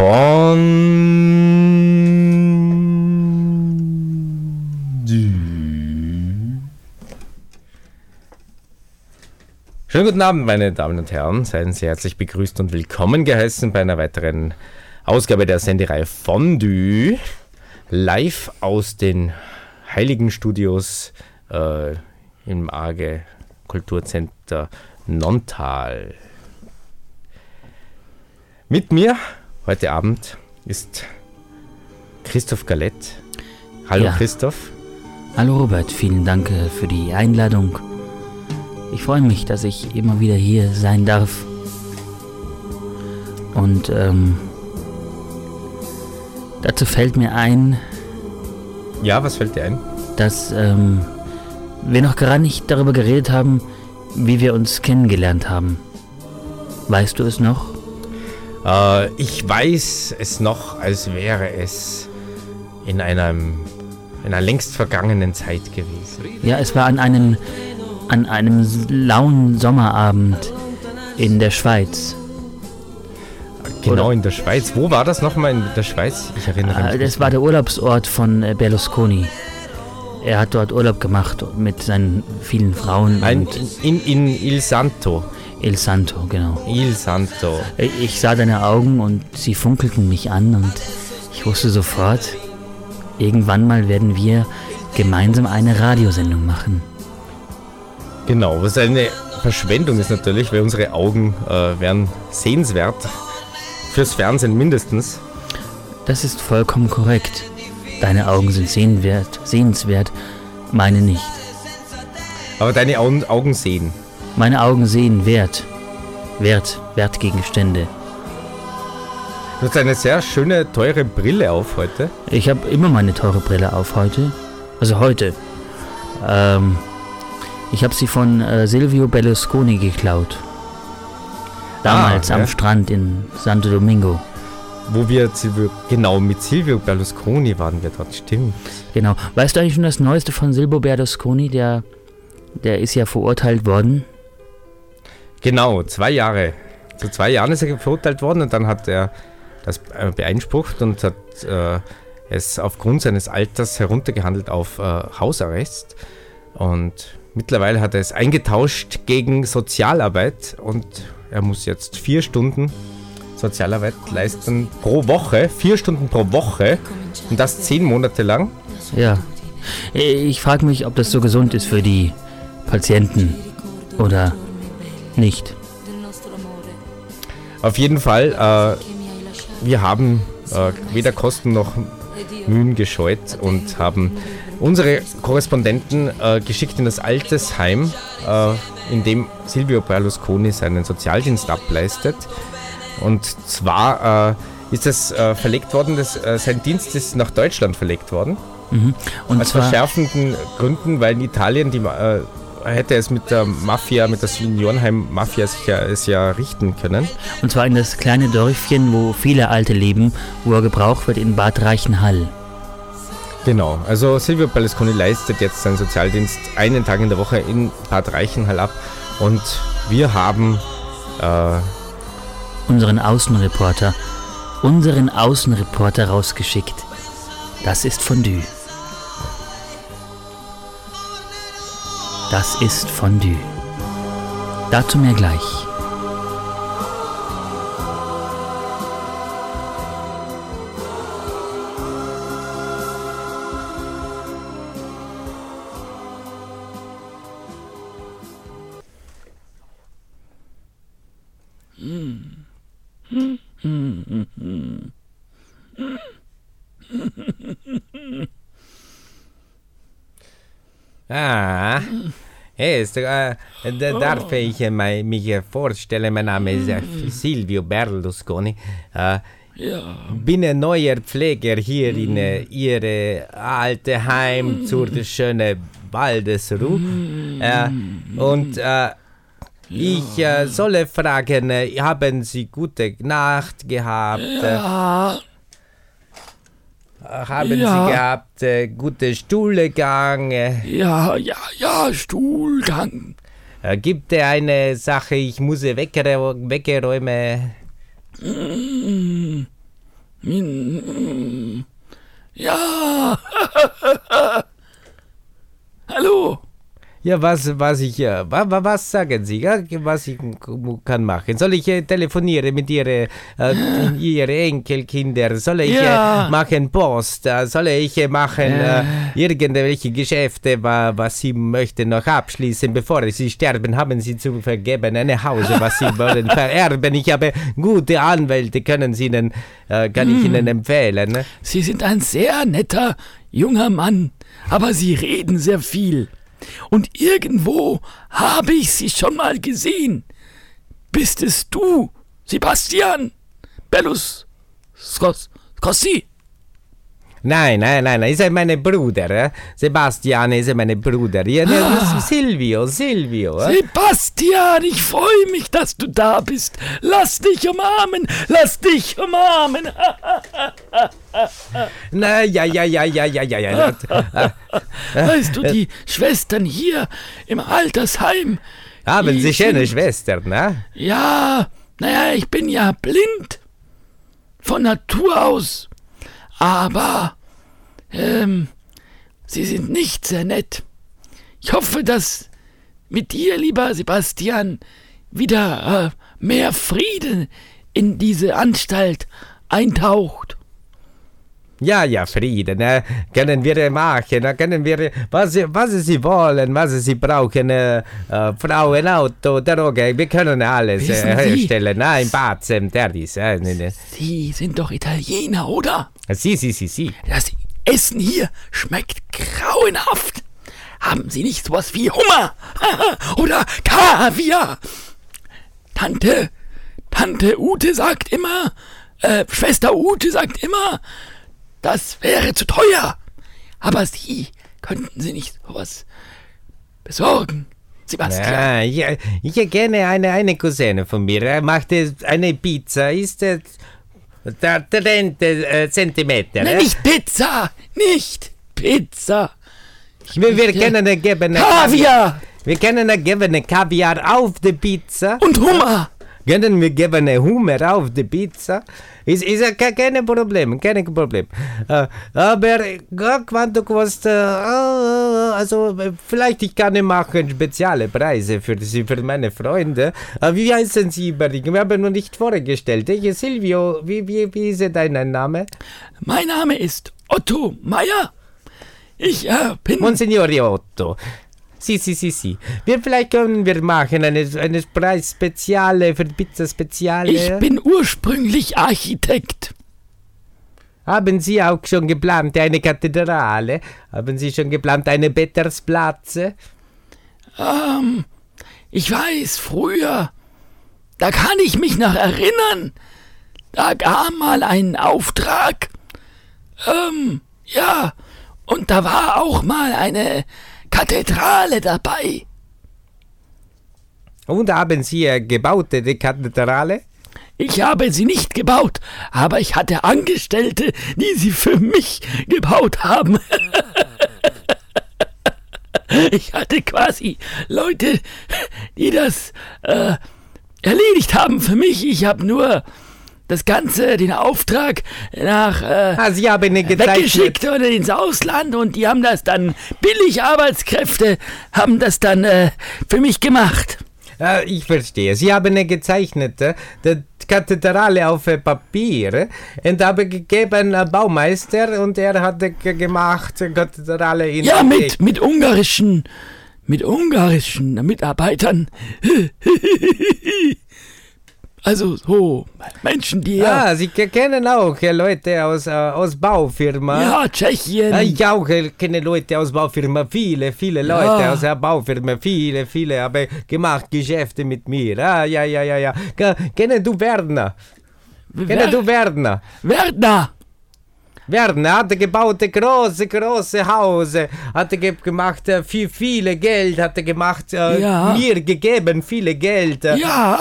Schönen guten Abend, meine Damen und Herren. Seien Sie herzlich begrüßt und willkommen geheißen bei einer weiteren Ausgabe der Sendereihe Fondue. Live aus den Heiligen Studios äh, im Arge Kulturcenter Nontal. Mit mir heute Abend ist Christoph Galett. Hallo Ja. Christoph. Hallo Robert, vielen Dank äh, für die Einladung. Ich freue mich, dass ich immer wieder hier sein darf. Und ähm, dazu fällt mir ein, Ja, was fällt dir ein? dass ähm, wir noch gar nicht darüber geredet haben, wie wir uns kennengelernt haben. Weißt du es noch? Äh, ich weiß es noch, als wäre es in einem in einer längst vergangenen Zeit gewesen. Ja, es war an einem, an einem lauen Sommerabend in der Schweiz. Genau Oder- in der Schweiz. Wo war das nochmal in der Schweiz? Ich erinnere mich. Äh, nicht Das war der Urlaubsort von äh, Berlusconi. Er hat dort Urlaub gemacht mit seinen vielen Frauen Ein, und in, in Il Santo. Il Santo, genau. Il Santo. Ich sah deine Augen und sie funkelten mich an und ich wusste sofort, irgendwann mal werden wir gemeinsam eine Radiosendung machen. Genau, was eine Verschwendung ist natürlich, weil unsere Augen äh, wären sehenswert. Fürs Fernsehen mindestens. Das ist vollkommen korrekt. Deine Augen sind sehenswert, sehenswert, meine nicht. Aber deine Augen sehen. Meine Augen sehen Wert. Wert, Wertgegenstände. Du hast eine sehr schöne, teure Brille auf heute. Ich habe immer meine teure Brille auf heute. Also heute. Ähm, ich habe sie von äh, Silvio Berlusconi geklaut. Damals Ah, am ja. Strand in Santo Domingo. Wo wir Silvio, genau mit Silvio Berlusconi waren wir dort, stimmt. Genau. Weißt du eigentlich schon das Neueste von Silvio Berlusconi? Der, der ist ja verurteilt worden. Genau, zwei Jahre. Zu zwei Jahren ist er verurteilt worden und dann hat er das äh, beeinsprucht und hat äh, es aufgrund seines Alters heruntergehandelt auf äh, Hausarrest. Und mittlerweile hat er es eingetauscht gegen Sozialarbeit und er muss jetzt vier Stunden Sozialarbeit leisten pro Woche. Vier Stunden pro Woche und das zehn Monate lang. Ja. Ich frage mich, ob das so gesund ist für die Patienten oder nicht. Auf jeden Fall, äh, wir haben äh, weder Kosten noch Mühen gescheut und haben unsere Korrespondenten äh, geschickt in das Altersheim, äh, in dem Silvio Berlusconi seinen Sozialdienst ableistet. Und zwar äh, ist es äh, verlegt worden, das, äh, sein Dienst ist nach Deutschland verlegt worden. Mhm. Und Aus verschärfenden Gründen, weil in Italien die, äh, hätte es mit der Mafia, mit der Seniorenheim-Mafia sich ja, es ja richten können. und zwar in das kleine Dörfchen, wo viele Alte leben, wo er gebraucht wird, in Bad Reichenhall. Genau, also Silvio Berlusconi leistet jetzt seinen Sozialdienst einen Tag in der Woche in Bad Reichenhall ab und wir haben äh, Unseren Außenreporter, unseren Außenreporter rausgeschickt. Das ist Fondue. Das ist Fondue. Dazu mehr gleich. Hey, ist, äh, da darf ich äh, mich äh, vorstellen, mein Name ist äh, Silvio Berlusconi. Äh, bin ein neuer Pfleger hier in äh, Ihre alte Heim zur schönen Waldesruh. Äh, und äh, ich äh, solle fragen, haben Sie gute Nacht gehabt? Äh, haben Ja. Sie gehabt äh, gute Stuhlgang? Ja, ja, ja, Stuhlgang. Äh, gibt es eine Sache, ich muss sie weggere- wegräumen? Hm, Ja. Hallo. Ja, was, was ich, äh, wa, wa, was sagen Sie, ja, was ich kann machen? Soll ich äh, telefonieren mit Ihre, äh, Ihre Enkelkinder? Soll ich Ja. äh, machen Post? Soll ich machen äh, irgendwelche Geschäfte, wa, was Sie möchten noch abschließen, bevor Sie sterben? Haben Sie zu vergeben ein Haus, was Sie wollen vererben? Ich habe gute Anwälte, können Sie Ihnen, kann ich Ihnen empfehlen. Ne? Sie sind ein sehr netter junger Mann, aber Sie reden sehr viel. Und irgendwo habe ich Sie schon mal gesehen. Bist es du, Sebastian Bellus Scos Scossi? Nein, nein, nein, nein, ist mein Bruder. Äh? Sebastian ist mein Bruder. Ja, das ist Silvio, Silvio. Äh? Sebastian, ich freue mich, dass du da bist. Lass dich umarmen, lass dich umarmen. Na, ja, ja, ja, ja, ja, ja, ja. Weißt du, die Schwestern hier im Altersheim. Haben Sie schöne Schwestern, ne? Ja, naja, ich bin ja blind. Von Natur aus. Aber, ähm, sie sind nicht sehr nett. Ich hoffe, dass mit dir, lieber Sebastian, wieder äh, mehr Frieden in diese Anstalt eintaucht. Ja, ja, Frieden, ne? Können wir machen, ne? können wir, was, Sie- was Sie wollen, was Sie brauchen, äh, äh, Frauen, Auto, Droge, wir können alles äh, herstellen, ne? Im Badzem, Terdis, äh, ne, ne. Sie sind doch Italiener, oder? Sie, sie, sie, sie. Das Essen hier schmeckt grauenhaft. Haben Sie nicht sowas wie Hummer oder Kaviar? Tante, Tante Ute sagt immer, äh, Schwester Ute sagt immer, das wäre zu teuer. Aber Sie könnten Sie nicht sowas besorgen, Sebastian. Ja, ich, ich kenne eine, eine Cousine von mir, er macht äh, eine Pizza, ist äh, der 30 äh, Zentimeter. Nein, nicht Pizza, nicht Pizza. Wir, wir möchte können geben Kaviar Wir können geben Kaviar auf die Pizza. und Hummer. Können wir geben Hummer auf die Pizza? Ist, ist ja ke- kein Problem, kein Problem. Äh, aber äh, quanto kostet, äh, also äh, vielleicht ich kann machen spezielle Preise für Sie, für meine Freunde. Äh, wie heißen Sie übrigens? Wir haben noch nicht vorgestellt. Ich, Silvio, wie, wie, wie ist dein Name? Mein Name ist Otto Meyer. Ich äh, bin. Monsignore Otto. Sì, sì, sì, sì. Wir, vielleicht können wir machen eine, eine Preisspeziale für Pizza Speziale. Ich bin ursprünglich Architekt. Haben Sie auch schon geplant eine Kathedrale? Haben Sie schon geplant eine Petersplatz? Ähm, ich weiß, früher, da kann ich mich noch erinnern, da gab mal ein Auftrag. Ähm, ja, und da war auch mal eine Kathedrale dabei. Und haben Sie äh, gebaut die Kathedrale? Ich habe sie nicht gebaut, aber ich hatte Angestellte, die sie für mich gebaut haben. ich hatte quasi Leute, die das äh, erledigt haben für mich. Ich habe nur das Ganze, den Auftrag nach äh, Ah, Sie haben eine gezeichnet. weggeschickt oder ins Ausland und die haben das dann billig Arbeitskräfte haben das dann äh, für mich gemacht. Äh, ich verstehe. Sie haben eine gezeichnete die Kathedrale auf äh, Papier und haben gegeben äh, Baumeister und er hat äh, ge- gemacht äh, Kathedrale in Ja, mit, mit ungarischen, mit ungarischen Mitarbeitern. Also so Menschen, die ja, Ah, Sie ke- kennen auch äh, Leute aus, äh, aus Baufirma. ja Tschechien. Ah, Ich auch äh, kenne Leute aus Baufirma, viele, viele Leute Ja. aus der Baufirma, viele, viele haben gemacht Geschäfte mit mir. Ah, ja, ja, ja, ja. Ke- Kennen du Werner? Kennen du Werner? Werner. Werner hat gebaut große, große Haus, hat ge gemacht äh, viel, viele Geld, hat gemacht, äh, Ja. mir gegeben viele Geld. Ja.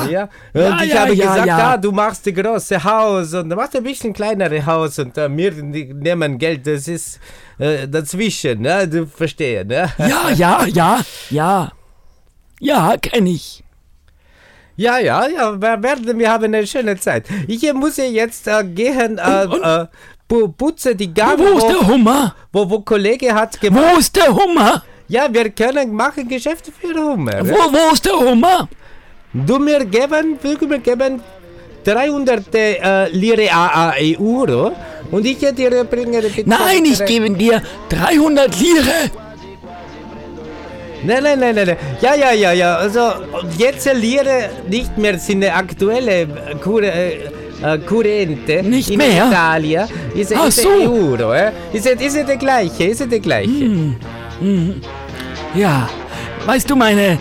ja. Und Ja, ich habe gesagt, ja. ah, du machst ein großes Haus und machst ein bisschen kleinere Haus und äh, wir ne- nehmen Geld, das ist äh, dazwischen, ne? du verstehst. Ne? Ja, ja, ja, ja. Ja, kenne ich. Ja, ja, ja, wir werden, wir haben eine schöne Zeit. Ich muss ja jetzt äh, gehen, äh, Und- und- äh, putze die Gang, Wo ist der Hummer? wo, wo Kollege hat gemacht. Wo ist der Hummer? Ja, wir können machen Geschäfte für Hummer. Wo, wo ist der Hummer? Du mir geben, du mir geben 300 äh, Lire a, a, Euro und ich dir bringe die Nein, ich gebe dir 300 Lire. Nein, nein, nein, nein, nein. Ja, ja, ja, ja. Also jetzt Lire nicht mehr sind aktuelle Kur äh, äh. Nicht in mehr? Italien. Ist, Ach ist so. Euro, äh? Ist, ist der gleiche, ist der gleiche. Ja, weißt du, meine,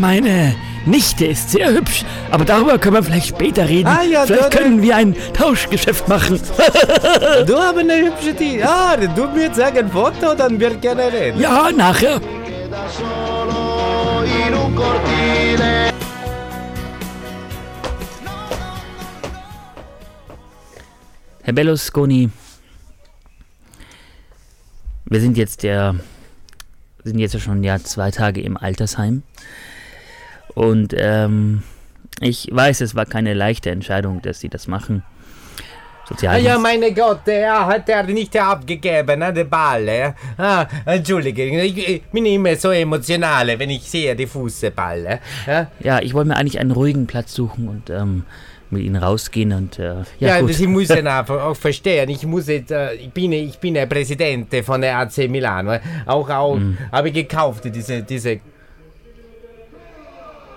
meine Nichte ist sehr hübsch, aber darüber können wir vielleicht später reden. Ah, ja, vielleicht da- können wir ein Tauschgeschäft machen. Du hast eine hübsche Tee. Ah, du mir sagen ein Foto, dann wir gerne reden. ja, nachher. Herr Berlusconi, wir sind jetzt ja, sind jetzt schon ja zwei Tage im Altersheim. Und ähm, ich weiß, es war keine leichte Entscheidung, dass Sie das machen. Sozialdienst. ja, meine Gott, er hat er nicht abgegeben, ne, die Ball. Ah, entschuldige, ich, bin immer so emotional, wenn ich sehe die Fußball. Ja, Ja, ich wollte mir eigentlich einen ruhigen Platz suchen und ähm, mit Ihnen rausgehen und äh, ja, Ja, gut. Sie müssen auch verstehen, ich muss jetzt, äh, ich bin, ich bin der Präsident von der AC Milan. Auch, auch Mhm. habe ich gekauft, diese, diese.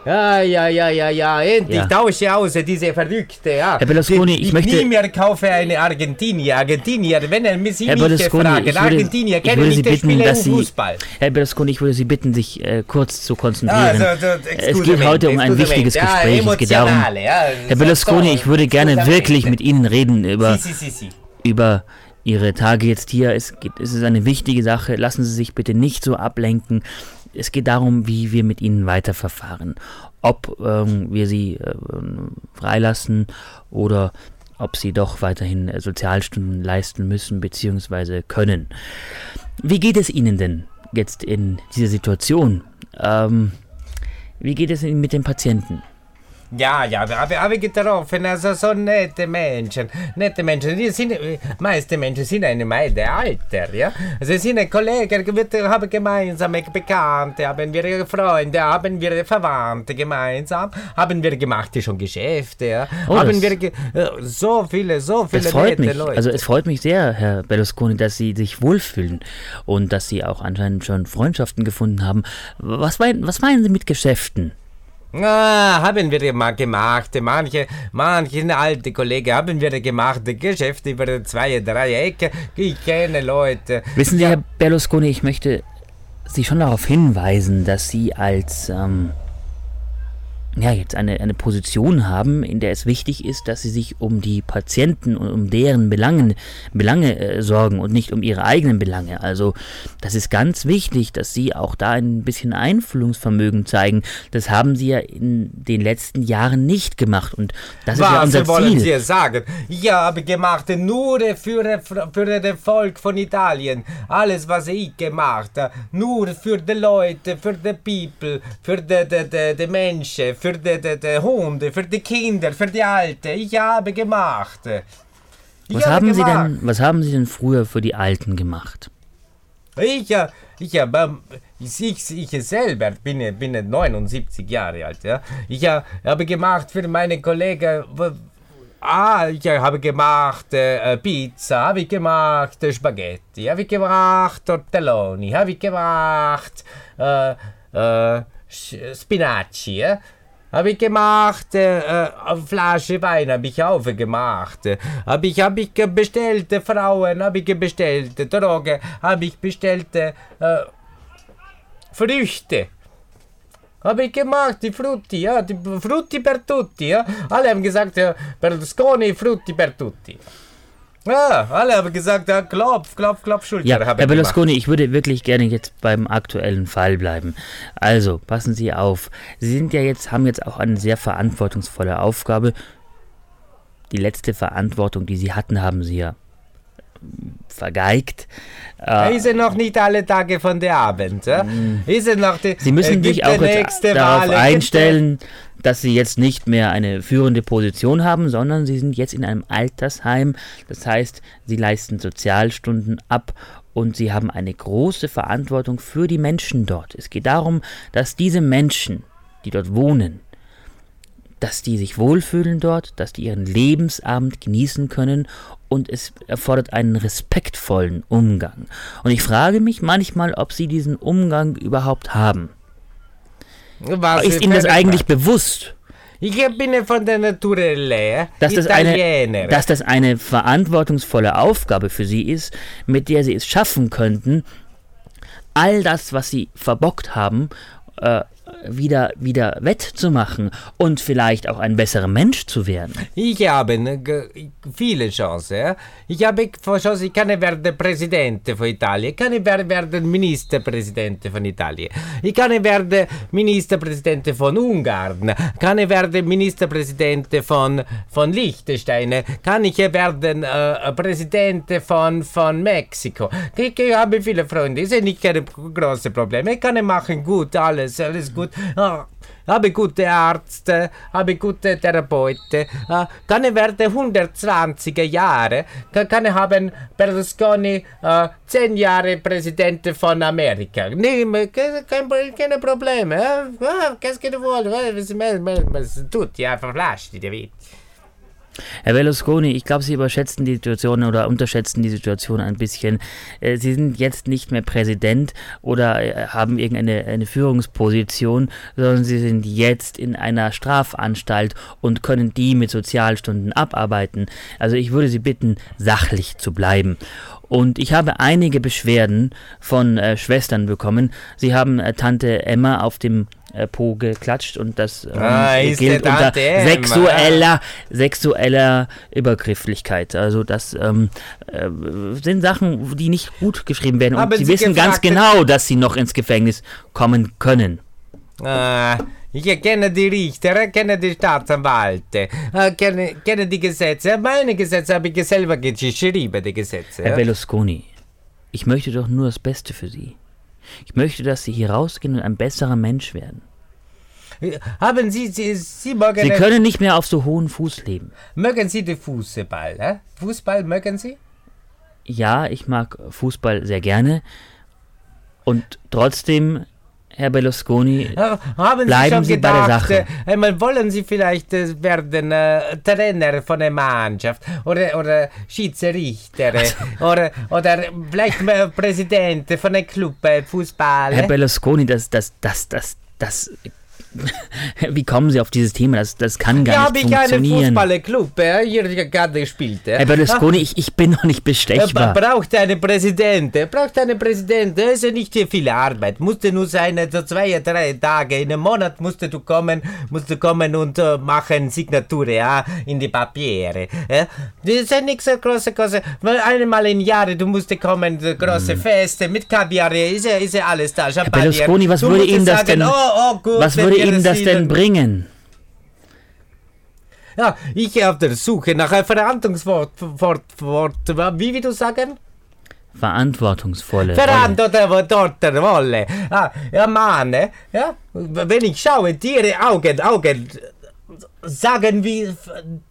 Ja, ja, ja, ja, ja, endlich Ja. tausche aus, diese Verrückte, ja. Herr Berlusconi, ich ich möchte- nie mehr kaufe eine Argentinier, Argentinier, wenn er mich Herr Berlusconi, fragen, ich würde, Argentinier, ich kennen würde nicht Sie bitten, dass Sie, Fußball. Herr Berlusconi, ich würde Sie bitten, sich äh, kurz zu konzentrieren. Also, also, es geht heute um ein wichtiges Ja, Gespräch. Es geht darum, ja, Herr Berlusconi, ich würde gerne wirklich mit Ihnen reden über, Si, si, si, über Ihre Tage jetzt hier. Es, geht, es ist eine wichtige Sache. Lassen Sie sich bitte nicht so ablenken. Es geht darum, wie wir mit Ihnen weiterverfahren. Ob ähm, wir Sie äh, freilassen oder ob Sie doch weiterhin äh, Sozialstunden leisten müssen bzw. können. Wie geht es Ihnen denn jetzt in dieser Situation? Ähm, wie geht es Ihnen mit den Patienten? Ja, ja, wir haben, getroffen, also so nette Menschen. Nette Menschen, die sind, äh, meiste Menschen sind eine Meide Alter, ja. Sie sind Kollegen, wir haben gemeinsame Bekannte, haben wir Freunde, haben wir Verwandte gemeinsam, haben wir gemacht schon Geschäfte, ja. Oh, haben wir äh, so viele, so viele Das freut nette mich. Leute. Also es freut mich sehr, Herr Berlusconi, dass Sie sich wohlfühlen und dass Sie auch anscheinend schon Freundschaften gefunden haben. Was meinen, was meinen Sie mit Geschäften? Ah, haben wir mal gemacht. Manche, manche alte Kollegen haben wir gemacht. Geschäfte über zwei, drei Ecken. Ich kenne Leute. Wissen Sie, Herr Berlusconi, ich möchte Sie schon darauf hinweisen, dass Sie als ähm, ja, jetzt eine, eine Position haben, in der es wichtig ist, dass Sie sich um die Patienten und um deren Belangen, Belange äh, sorgen und nicht um Ihre eigenen Belange. Also das ist ganz wichtig, dass Sie auch da ein bisschen Einfühlungsvermögen zeigen. Das haben Sie ja in den letzten Jahren nicht gemacht und das ist ja Was unser wollen Ziel. Sie sagen? Ich habe gemacht nur für, für das Volk von Italien. Alles, was ich gemacht habe. Nur für die Leute, für die People, für die, die, die, die Menschen, für die, die, die Hunde, für die Kinder, für die Alten. Ich habe gemacht. Ich Was habe haben Sie gemacht. denn, was haben Sie denn früher für die Alten gemacht? Ich, äh, ich, hab, ähm, ich, ich, selber bin, bin 79 Jahre alt. Ja? Ich äh, habe gemacht für meine Kollegen. Ah, ich habe gemacht äh, äh, Pizza, habe ich gemacht äh, Spaghetti, habe ich gemacht Tortelloni, habe ich gemacht äh, äh, Spinaci. Ja? Habe ich gemacht, äh, äh, eine Flasche Wein habe ich aufgemacht. Habe ich, hab ich bestellt, äh, Frauen habe ich bestellt, Drogen habe ich bestellt, äh, Früchte. Habe ich gemacht, die Frutti, ja, die Frutti per tutti, ja. Alle haben gesagt, ja, Berlusconi, Frutti per tutti. Ja, alle haben gesagt, ja, Klopf, Klopf, Klopf, Schulter. Ja, Herr. Berlusconi, ich würde wirklich gerne jetzt beim aktuellen Fall bleiben. Also, passen Sie auf. Sie sind ja jetzt, haben jetzt auch eine sehr verantwortungsvolle Aufgabe. Die letzte Verantwortung, die Sie hatten, haben Sie ja vergeigt. Äh, Ist noch nicht alle Tage von der Abend? Ja? Ist er noch die, Sie müssen äh, sich gibt auch jetzt nächste darauf Wahl, einstellen, dass sie jetzt nicht mehr eine führende Position haben, sondern sie sind jetzt in einem Altersheim. Das heißt, sie leisten Sozialstunden ab und sie haben eine große Verantwortung für die Menschen dort. Es geht darum, dass diese Menschen, die dort wohnen, dass die sich wohlfühlen dort, dass die ihren Lebensabend genießen können und es erfordert einen respektvollen Umgang. Und ich frage mich manchmal, ob sie diesen Umgang überhaupt haben. Was ist Ihnen das eigentlich bewusst? Ich bin von der Natur leer. Dass das, eine, dass das eine verantwortungsvolle Aufgabe für Sie ist, mit der Sie es schaffen könnten, all das, was Sie verbockt haben, äh, wieder, wieder wettzumachen und vielleicht auch ein besserer Mensch zu werden? Ich habe viele Chancen. Ich habe Chance, ich kann werden Präsident von Italien, ich kann werden Ministerpräsident von Italien, ich kann werden Ministerpräsident von Ungarn, kann werden Ministerpräsident von, von Liechtenstein, kann ich werden äh, Präsident von, von Mexiko. Ich, ich habe viele Freunde, ich sehe nicht großen Probleme, ich kann machen gut, alles, alles gut. Oh, habe gute Ärzte, habe gute Therapeuten, äh, kann ich werden 120 Jahre, kann, kann ich haben Berlusconi äh, 10 Jahre Präsident von Amerika. Nee, kein, keine Probleme. Äh? Qu'est-ce que tu veux? Was tut, ja, verflascht die Welt. Herr Berlusconi, ich glaube, Sie überschätzen die Situation oder unterschätzen die Situation ein bisschen. Äh, Sie sind jetzt nicht mehr Präsident oder äh, haben irgendeine eine Führungsposition, sondern Sie sind jetzt in einer Strafanstalt und können die mit Sozialstunden abarbeiten. Also ich würde Sie bitten, sachlich zu bleiben. Und ich habe einige Beschwerden von äh, Schwestern bekommen. Sie haben äh, Tante Emma auf dem äh, Po geklatscht und das ähm, ah, gilt unter sexueller, sexueller Übergrifflichkeit. Also das ähm, äh, sind Sachen, die nicht gut geschrieben werden. Und sie, sie wissen ganz genau, dass sie noch ins Gefängnis kommen können. Ah. Ich kenne die Richter, kenne die Staatsanwälte, kenne, kenne die Gesetze. Meine Gesetze habe ich selber geschrieben, die Gesetze. Herr Berlusconi, ich möchte doch nur das Beste für Sie. Ich möchte, dass Sie hier rausgehen und ein besserer Mensch werden. Haben Sie, Sie, Sie mögen... Sie können nicht mehr auf so hohen Fuß leben. Mögen Sie den Fußball? Äh? Fußball mögen Sie? Ja, ich mag Fußball sehr gerne. Und trotzdem Herr Berlusconi, haben bleiben Sie, gedacht, bei der Sache. Äh, einmal wollen Sie vielleicht äh, werden äh, Trainer von der Mannschaft oder, oder Schiedsrichter also. oder, oder vielleicht Präsident von einem Club äh, Fußball. Herr Berlusconi, das, das, das, das, das Wie kommen Sie auf dieses Thema? Das, das kann gar ja, nicht funktionieren. Ja, habe ich einen Fußballclub äh, hier gerade gespielt. Herr Berlusconi, ich, ich bin noch nicht bestechbar. Er braucht einen Präsidenten, braucht einen Präsidenten. Das ist ja nicht hier viel Arbeit. Musste nur sein, so zwei, drei Tage in einem Monat musst du kommen, musst du kommen und uh, machen Signatur ja, in die Papiere. Ja? Das ist ja nichts so große Große. Einmal im Jahr, du musst kommen, große mhm. Feste mit Kaviar, ist ja, ist ja alles da. Herr Berlusconi, was du würde Ihnen das sagen, denn... Oh, oh, gut, was würde Ihnen das denn bringen? Ja, ich auf der Suche nach einem Verantwortungswort, Wort, Wort, wie wie du sagen? Verantwortungsvolle Verantwortungsvolle Wolle. Ah, ja, Mann, ja, wenn ich schaue, Tiere, Augen, Augen, sagen wie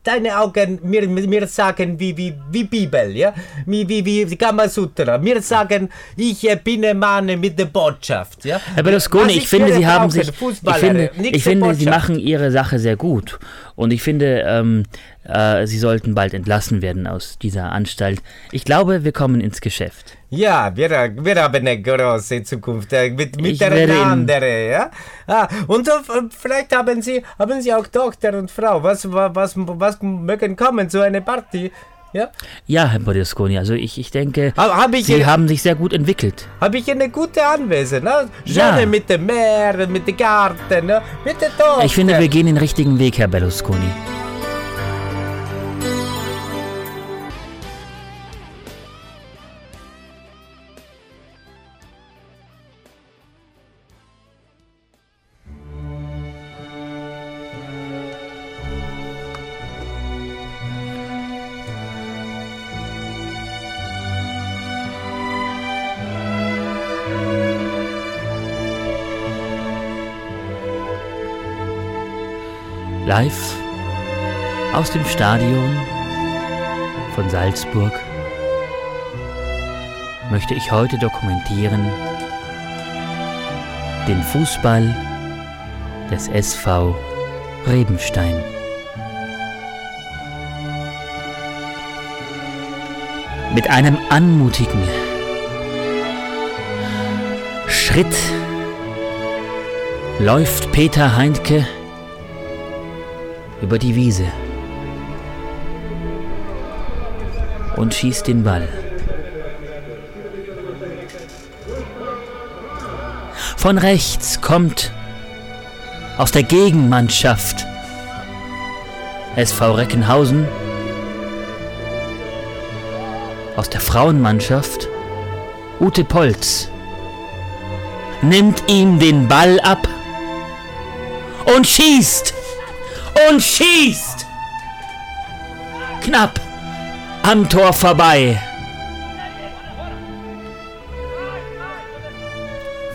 deine Augen mir, mir sagen wie, wie, wie Bibel, ja? Wie, wie, wie Kamasutra. Mir sagen, ich bin ein Mann mit der Botschaft, ja? Herr Berlusconi, ich finde, Sie haben sich, ich finde, ich finde Sie machen Ihre Sache sehr gut. Und ich finde, ähm, äh, Sie sollten bald entlassen werden aus dieser Anstalt. Ich glaube, wir kommen ins Geschäft. Ja, wir, wir haben eine große Zukunft äh, mit, miteinander. Ja? Ah, und äh, vielleicht haben Sie, haben Sie auch Tochter und Frau. Was, was, was mögen kommen zu einer Party? Ja? ja, Herr Berlusconi, also ich, ich denke, hab ich Sie haben sich sehr gut entwickelt. Habe ich eine gute Anwesenheit, ne? Schöne ja. mit dem Meer, mit dem Garten, ne? mit der Tochter. Ich finde, wir gehen den richtigen Weg, Herr Berlusconi. Live aus dem Stadion von Salzburg möchte ich heute dokumentieren den Fußball des SV Rebenstein. Mit einem anmutigen Schritt läuft Peter Heintke über die Wiese und schießt den Ball. Von rechts kommt aus der Gegenmannschaft SV Reckenhausen, aus der Frauenmannschaft Ute Polz, nimmt ihm den Ball ab und schießt und schießt. Knapp am Tor vorbei.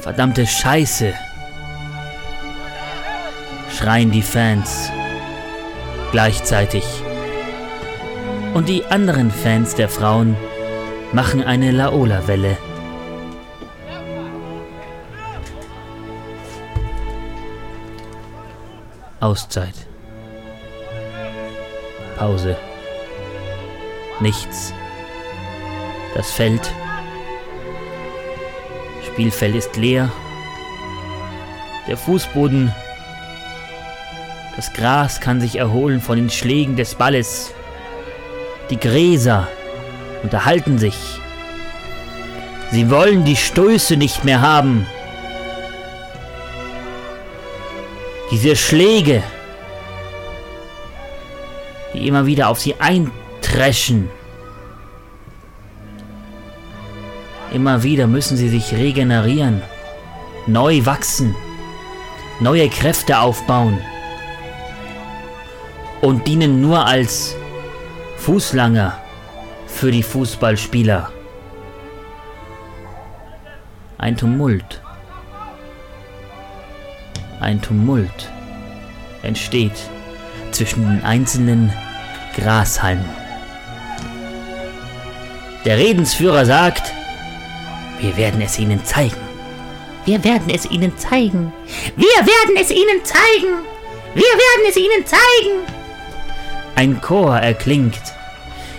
Verdammte Scheiße. Schreien die Fans gleichzeitig. Und die anderen Fans der Frauen machen eine Laola-Welle. Auszeit. Pause. Nichts. Das Feld. Spielfeld ist leer. Der Fußboden. Das Gras kann sich erholen von den Schlägen des Balles. Die Gräser unterhalten sich. Sie wollen die Stöße nicht mehr haben. Diese Schläge, die immer wieder auf sie eintreschen. Immer wieder müssen sie sich regenerieren, neu wachsen, neue Kräfte aufbauen und dienen nur als Fußlanger für die Fußballspieler. Ein Tumult ein Tumult entsteht zwischen den einzelnen Grashalmen. Der Redensführer sagt, wir werden es ihnen zeigen. Wir werden es ihnen zeigen. Wir werden es ihnen zeigen. Wir werden es ihnen zeigen. Ein Chor erklingt.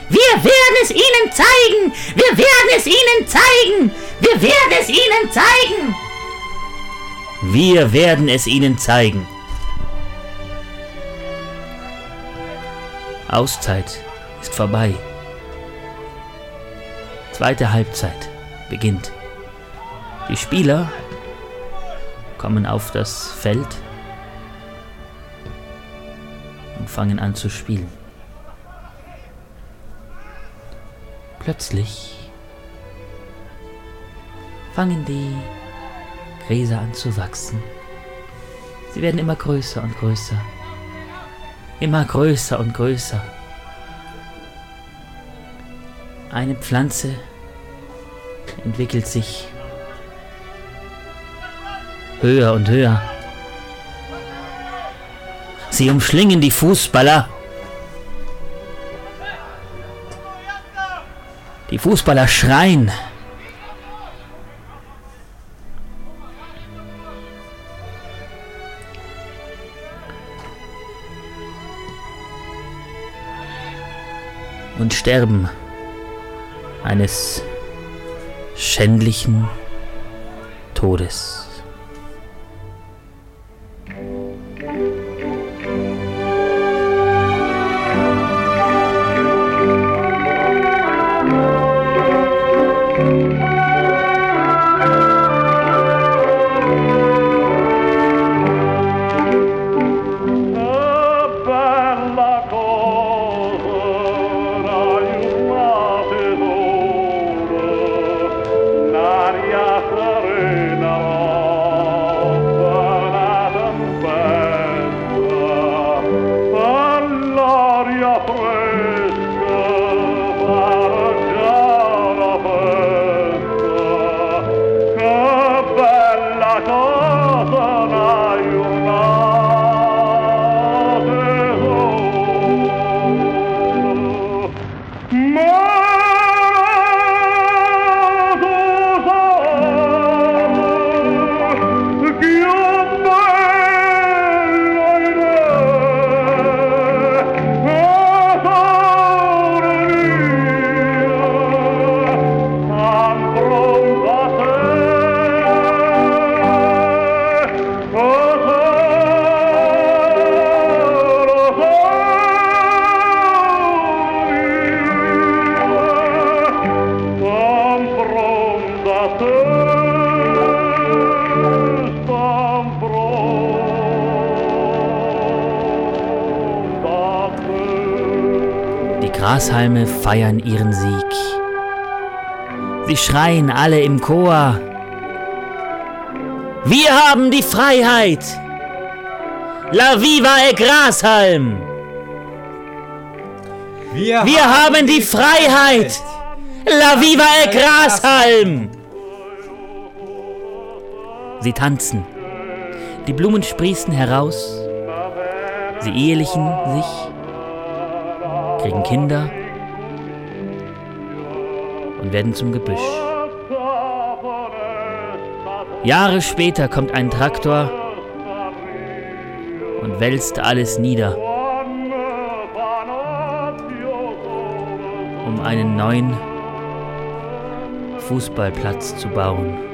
Wir werden es ihnen zeigen. Wir werden es ihnen zeigen. Wir werden es ihnen zeigen. Wir werden es Ihnen zeigen. Auszeit ist vorbei. Zweite Halbzeit beginnt. Die Spieler kommen auf das Feld und fangen an zu spielen. Plötzlich fangen die Gräser an zu wachsen. Sie werden immer größer und größer. Immer größer und größer. Eine Pflanze entwickelt sich höher und höher. Sie umschlingen die Fußballer. Die Fußballer schreien. Sterben eines schändlichen Todes. Die Grashalme feiern ihren Sieg. Sie schreien alle im Chor. Wir haben die Freiheit! La viva el Grashalm! Wir, Wir haben, haben die, die Freiheit! Freiheit. La viva e Grashalm! Sie tanzen. Die Blumen sprießen heraus. Sie ehelichen sich, kriegen Kinder und werden zum Gebüsch. Jahre später kommt ein Traktor und wälzt alles nieder, um einen neuen Fußballplatz zu bauen.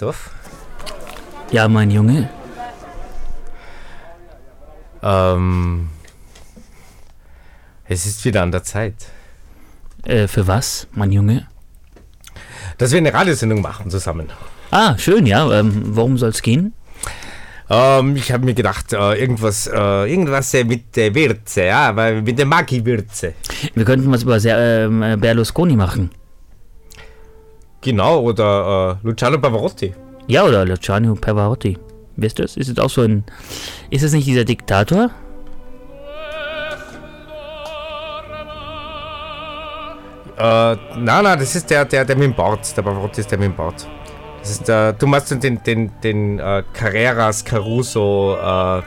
Christoph, Ja, mein Junge, ähm, es ist wieder an der Zeit, äh, für was, mein Junge? dass wir eine Radiosendung machen zusammen. Ah, schön, ja. Ähm, worum soll's gehen? Ähm, ich habe mir gedacht, äh, irgendwas, äh, irgendwas äh, mit der Würze, ja, weil mit der Maggi-Würze. Wir könnten was über ähm, äh, Berlusconi machen. Genau, oder äh, Luciano Pavarotti. Ja, oder Luciano Pavarotti. Wisst ihr das? Ist es auch so ein. Ist es nicht dieser Diktator? Äh, nein, nein, das ist der, der, der mit dem Bart. Der Pavarotti ist der mit dem Bart. Das ist der, du meinst den, den, den äh, Carreras Caruso, äh,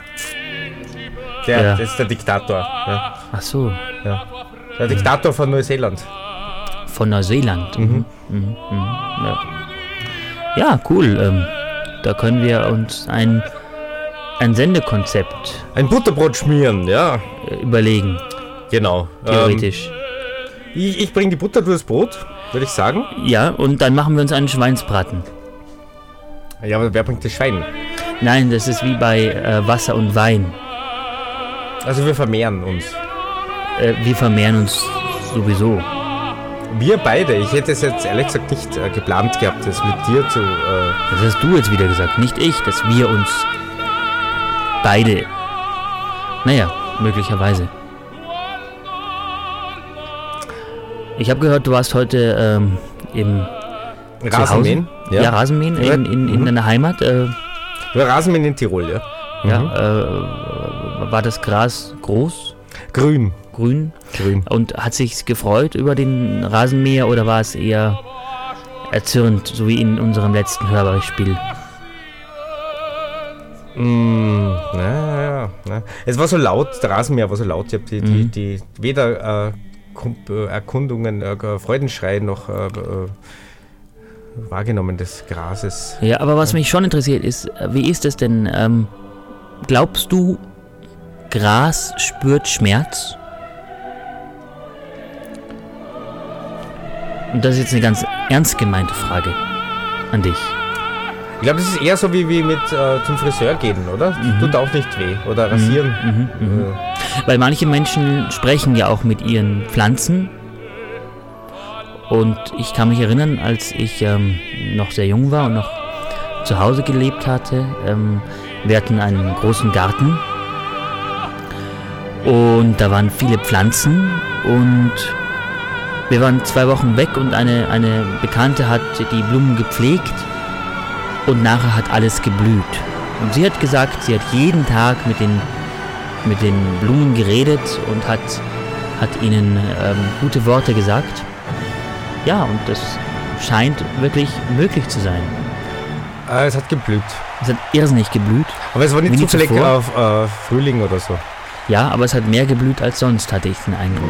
der, Ja. das ist der Diktator. Ja, Ach so, ja. Der Diktator von Neuseeland. von Neuseeland. Mhm. Mhm. Mhm. Ja. ja, cool. Ähm, da können wir uns ein, ein Sendekonzept Ein Butterbrot schmieren, ja, äh, überlegen, genau. theoretisch. Ähm, ich ich bringe die Butter durchs Brot, würde ich sagen. ja, und dann machen wir uns einen Schweinsbraten. Ja, aber wer bringt das Schwein? Nein, das ist wie bei äh, Wasser und Wein. Also wir vermehren uns. Äh, wir vermehren uns sowieso. Wir beide. Ich hätte es jetzt ehrlich gesagt nicht äh, geplant gehabt, das mit dir zu. Äh, Das hast du jetzt wieder gesagt, nicht ich, dass wir uns beide. Naja, möglicherweise. Ich habe gehört, du warst heute ähm, im Rasenmähen. Hause? Ja, Rasenmähen Ja. in, in, in Mhm. deiner Heimat. Äh, Wir Rasenmähen in Tirol, ja. Mhm. ja, äh, war das Gras groß, Grün. Grün Grün. und hat sich gefreut über den Rasenmäher oder war es eher erzürnt, so wie in unserem letzten Hörbeispiel? Mm, ja, ja, ja. Es war so laut, der Rasenmäher war so laut. Ich habe die, die, Mhm. die weder äh, äh, Erkundungen, äh, Freudenschrei noch äh, äh, wahrgenommen des Grases. Ja, aber was mich schon interessiert ist, äh, wie ist es denn? Ähm, glaubst du, Gras spürt Schmerz? Und das ist jetzt eine ganz ernst gemeinte Frage an dich. Ich glaube, das ist eher so wie, wie mit äh, zum Friseur gehen, oder? Tut auch nicht weh. Oder rasieren. Mhm, mhm. Äh, Weil manche Menschen sprechen ja auch mit ihren Pflanzen. Und ich kann mich erinnern, als ich ähm, noch sehr jung war und noch zu Hause gelebt hatte, ähm, wir hatten einen großen Garten. Und da waren viele Pflanzen und wir waren zwei Wochen weg und eine, eine Bekannte hat die Blumen gepflegt und nachher hat alles geblüht. Und sie hat gesagt, sie hat jeden Tag mit den, mit den Blumen geredet und hat, hat ihnen ähm, gute Worte gesagt. Ja, und das scheint wirklich möglich zu sein. Äh, es hat geblüht. Es hat irrsinnig geblüht. Aber es war nicht zufällig auf äh, Frühling oder so. Ja, aber es hat mehr geblüht als sonst, hatte ich den Eindruck.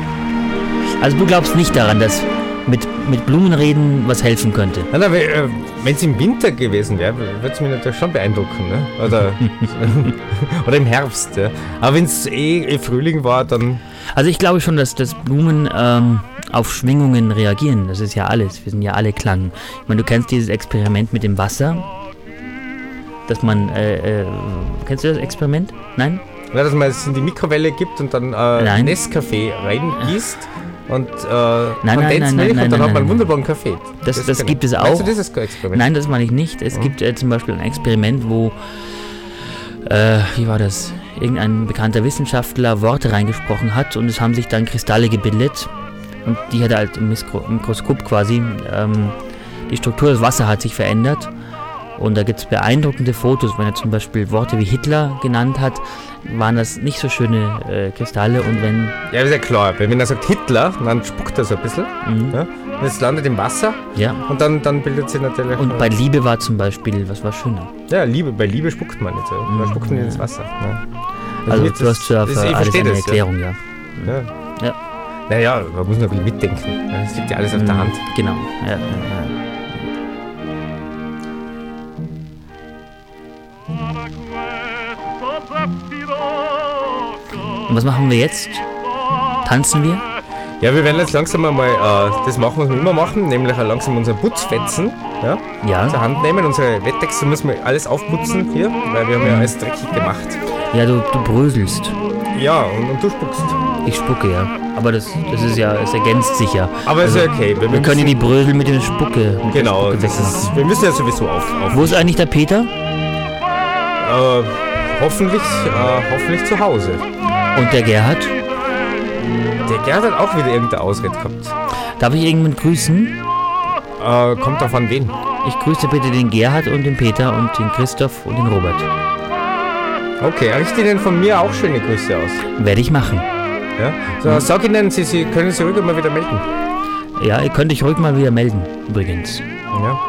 Also du glaubst nicht daran, dass mit, mit Blumen reden was helfen könnte. Nein, nein, äh, wenn es im Winter gewesen wäre, würde es mich natürlich schon beeindrucken. Ne? Oder, oder im Herbst. Ja. Aber wenn es eh, eh Frühling war, dann. Also ich glaube schon, dass, dass Blumen ähm, auf Schwingungen reagieren. Das ist ja alles. Wir sind ja alle Klang. Ich meine, du kennst dieses Experiment mit dem Wasser. Dass man, äh, äh, kennst du das Experiment? Nein? Ja, dass man es in die Mikrowelle gibt und dann äh. Nescafé reingießt und äh, nein, Kondensmilch und dann hat man einen wunderbaren Kaffee. Das- das kenn gibt es Meinst auch. du dieses Experiment? Nein, das meine ich nicht. Es gibt äh, zum Beispiel ein Experiment, wo, äh, wie war das? Irgendein bekannter Wissenschaftler Worte reingesprochen hat und es haben sich dann Kristalle gebildet. Und die hat er halt im Mikro Mikroskop quasi, ähm, die Struktur des Wassers hat sich verändert. Und da gibt es beeindruckende Fotos, wenn er zum Beispiel Worte wie Hitler genannt hat, waren das nicht so schöne äh, Kristalle. Und wenn, Ja, ist ja klar. Wenn er sagt Hitler, dann spuckt er so ein bisschen. mhm, Ja? Und es landet im Wasser ja. und dann, dann bildet sich natürlich. Und bei Liebe war zum Beispiel, was war schöner? ja, Liebe, bei Liebe spuckt man nicht. So. Man Mhm, spuckt nicht ja. ins Wasser. Ja. Also hast ja das- für ich alles eine das, Erklärung, ja. Ja. Ja. Ja. Naja, man muss noch ein bisschen mitdenken. Es liegt ja alles auf der Mhm, Hand. Genau. Ja, ja, ja. Und was machen wir jetzt? Tanzen wir? Ja, wir werden jetzt langsam einmal äh, das machen, was wir immer machen, nämlich langsam unseren Putzfetzen ja, Ja. zur Hand nehmen. Unsere Wettexe müssen wir alles aufputzen hier, weil wir haben ja alles dreckig gemacht. Ja, du, du bröselst. Ja, und, und du spuckst. Ich spucke, ja. Aber das, das ist ja, es ergänzt sich ja. Aber ist ja okay. Wir können ja die Brösel mit der Spucke. Mit Genau, der Spucke ist, wir müssen ja sowieso auf. auf Wo ist eigentlich der Peter? äh, hoffentlich, äh, hoffentlich zu Hause. Und der Gerhard? Der Gerd hat auch wieder irgendeine Ausrede gehabt. Darf ich irgendwann grüßen? Äh, kommt an wen. Ich grüße bitte den Gerhard und den Peter und den Christoph und den Robert. Okay, richte Ihnen von mir auch schöne Grüße aus. Werde ich machen. Ja? So, Sag Ihnen, Sie, Sie können sich ruhig mal wieder melden. Ja, ihr könnt euch ruhig mal wieder melden, übrigens. Ja.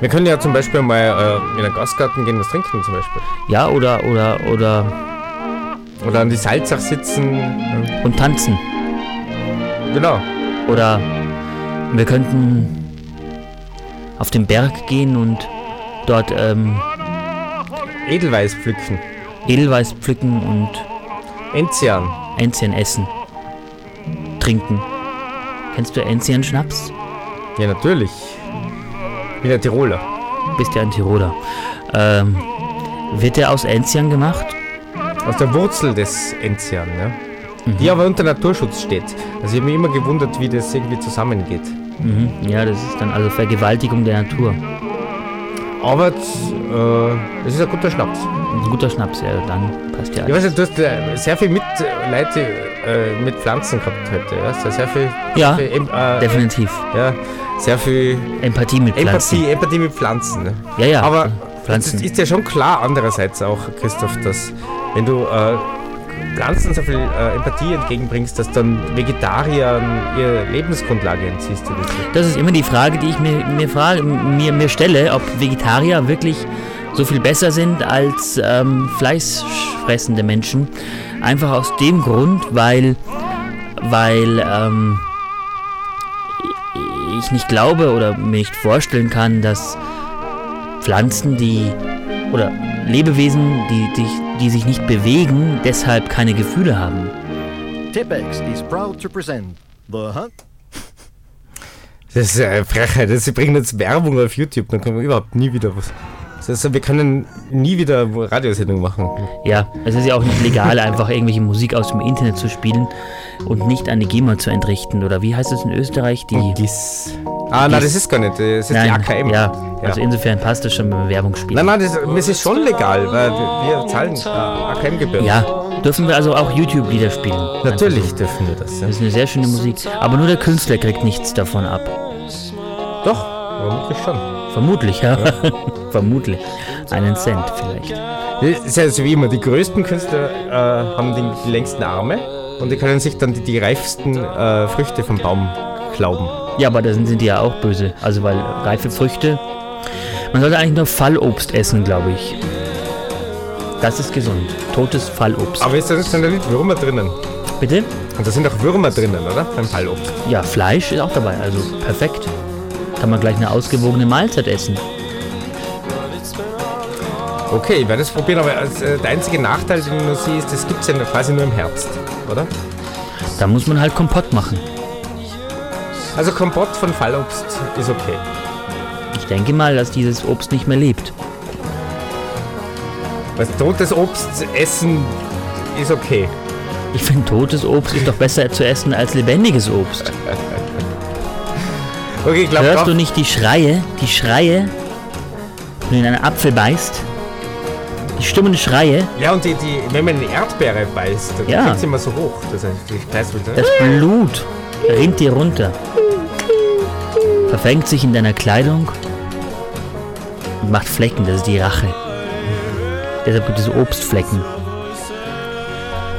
Wir können ja zum Beispiel mal äh, in den Gastgarten gehen, was trinken zum Beispiel. Ja, oder, oder, oder, Oder an die Salzach sitzen. Und tanzen. Genau. Oder wir könnten auf den Berg gehen und dort ähm, Edelweiß pflücken. Edelweiß pflücken und Enzian. Enzian essen. Trinken. Kennst du Enzian-Schnaps? Ja, natürlich. Bin ja Tiroler. Bist ja ein Tiroler. Ähm, wird der aus Enzian gemacht? Aus der Wurzel des Enzian, ja. Mhm. Die aber unter Naturschutz steht. Also ich habe mich immer gewundert, wie das irgendwie zusammengeht. Mhm. Ja, das ist dann also Vergewaltigung der Natur. Aber äh, es ist ein guter Schnaps. Ein guter Schnaps, ja, dann passt ja Ich alles. weiß nicht, du hast äh, sehr viel mit äh, Leute äh, mit Pflanzen gehabt heute. Ja? Sehr, sehr viel. Ja, sehr viel, äh, Definitiv. ja, sehr viel Empathie mit Pflanzen. Empathie, Empathie mit Pflanzen. Ne? Ja, ja. Aber Pflanzen. es ist ja schon klar andererseits auch, Christoph, dass wenn du äh, Pflanzen so viel äh, Empathie entgegenbringst, dass dann Vegetariern ihre Lebensgrundlage entziehst. Das ist immer die Frage, die ich mir, mir, frage, mir, mir stelle, ob Vegetarier wirklich so viel besser sind als ähm, fleischfressende Menschen. Einfach aus dem Grund, weil, weil ähm, ich nicht glaube oder mir nicht vorstellen kann, dass Pflanzen, die oder Lebewesen, die, die, die sich nicht bewegen, deshalb keine Gefühle haben. Tipex is proud to present the Hunt. Das ist eine Frechheit. Sie bringen jetzt Werbung auf YouTube, dann können wir überhaupt nie wieder was. Das heißt, wir können nie wieder Radiosendung machen. Ja, es ist ja auch nicht legal, einfach irgendwelche Musik aus dem Internet zu spielen und nicht eine GEMA zu entrichten. Oder wie heißt es in Österreich? Die. GIS. Ah, nein, das ist gar nicht. Das ist die AKM. Ja, also insofern passt das schon beim Werbung spielen. Nein, nein, das, das ist schon legal, weil wir, wir zahlen äh, AKM-Gebühren. Ja, Dürfen wir also auch YouTube-Lieder spielen? Natürlich so. dürfen wir das. Ja. Das ist eine sehr schöne Musik. Aber nur der Künstler kriegt nichts davon ab. Doch, vermutlich schon. Vermutlich, ja. Vermutlich. Einen Cent vielleicht. Das ist ja so wie immer, die größten Künstler äh, haben die, die längsten Arme und die können sich dann die, die reifsten äh, Früchte vom Baum glauben. Ja, aber da sind, die ja auch böse. Also weil reife Früchte. Man sollte eigentlich nur Fallobst essen, glaube ich. Das ist gesund. Totes Fallobst. Aber ist da da nicht Würmer drinnen? Bitte? Und da sind auch Würmer drinnen, oder? Beim Fallobst. Ja, Fleisch ist auch dabei. Also perfekt. Kann man gleich eine ausgewogene Mahlzeit essen. Okay, ich werde es probieren, aber als, äh, der einzige Nachteil, den ich nur sehe, ist, das gibt es ja quasi nur im Herbst, oder? Da muss man halt Kompott machen. Also Kompott von Fallobst ist okay. Ich denke mal, dass dieses Obst nicht mehr lebt. Was totes Obst essen ist okay. Ich finde, totes Obst ist doch besser zu essen als lebendiges Obst. Okay, ich glaube Hörst du nicht die Schreie, die Schreie, wenn du in einen Apfel beißt? Die stummen Schreie, Ja, und die, die, wenn man eine Erdbeere beißt, dann Ja. geht sie immer so hoch. Das heißt, das Blut rinnt dir runter. Verfängt sich in deiner Kleidung und macht Flecken, das ist die Rache. Deshalb gibt es Obstflecken.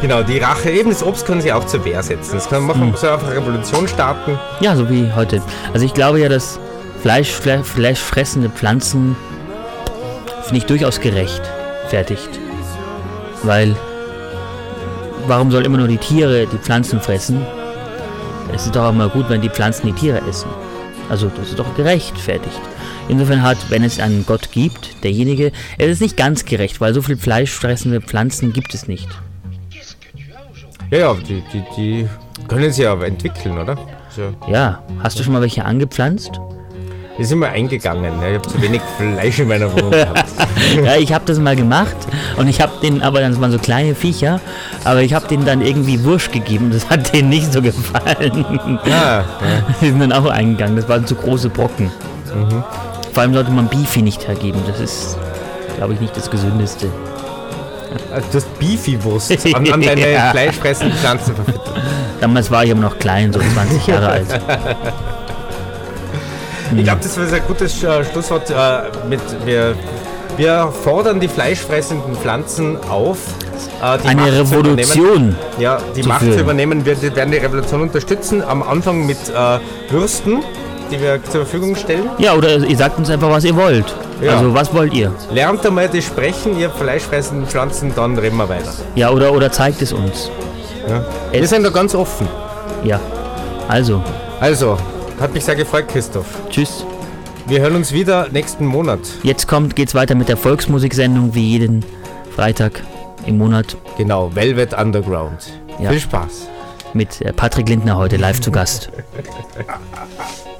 Genau, die Rache, eben das Obst können sie auch zur Wehr setzen. Das kann man machen, so einfach eine Revolution starten. Ja, so wie heute. Also ich glaube ja, dass Fleisch, Fle fleischfressende Pflanzen finde ich durchaus gerechtfertigt. Weil warum soll immer nur die Tiere die Pflanzen fressen? Es ist doch auch mal gut, wenn die Pflanzen die Tiere essen. Also das ist doch gerechtfertigt. Insofern hat, wenn es einen Gott gibt, derjenige, es ist nicht ganz gerecht, weil so viel fleischfressende Pflanzen gibt es nicht. Ja, ja, die, die, die können sie aber entwickeln, oder? So. Ja, hast du schon mal welche angepflanzt? Die sind mal eingegangen. Ja. Ich habe zu wenig Fleisch in meiner Wohnung gehabt. Ja, ich habe das mal gemacht und ich habe den, aber das waren so kleine Viecher, aber ich habe denen dann irgendwie Wurst gegeben. Das hat denen nicht so gefallen. Ah, Die sind dann auch eingegangen. Das waren zu große Brocken. Vor allem sollte man Beefy nicht hergeben. Das ist, glaube ich, nicht das Gesündeste. ja. Du hast Beefy-Wurst an, an deine Ja. fleischfressenden Pflanzen verfüttert. Damals war ich aber noch klein, so 20 Jahre alt. Ich glaube, das war ein gutes äh, Schlusswort. Äh, mit, wir, wir fordern die fleischfressenden Pflanzen auf, äh, die Eine Macht zu übernehmen. Revolution. Ja, die zu Macht führen. zu übernehmen. Wir werden die Revolution unterstützen. Am Anfang mit äh, Würsten, die wir zur Verfügung stellen. Ja, oder ihr sagt uns einfach, was ihr wollt. Ja. Also, was wollt ihr? Lernt einmal die sprechen, ihr fleischfressenden Pflanzen, dann reden wir weiter. Ja, oder, oder zeigt es uns. Ja. Wir sind da ganz offen. Ja. Also, Also, hat mich sehr gefreut, Christoph. tschüss. Wir hören uns wieder nächsten Monat. Jetzt kommt, geht's weiter mit der Volksmusiksendung wie jeden Freitag im Monat Genau, Velvet Underground. Ja. Viel Spaß. mit äh, Patrick Lindner heute live zu Gast.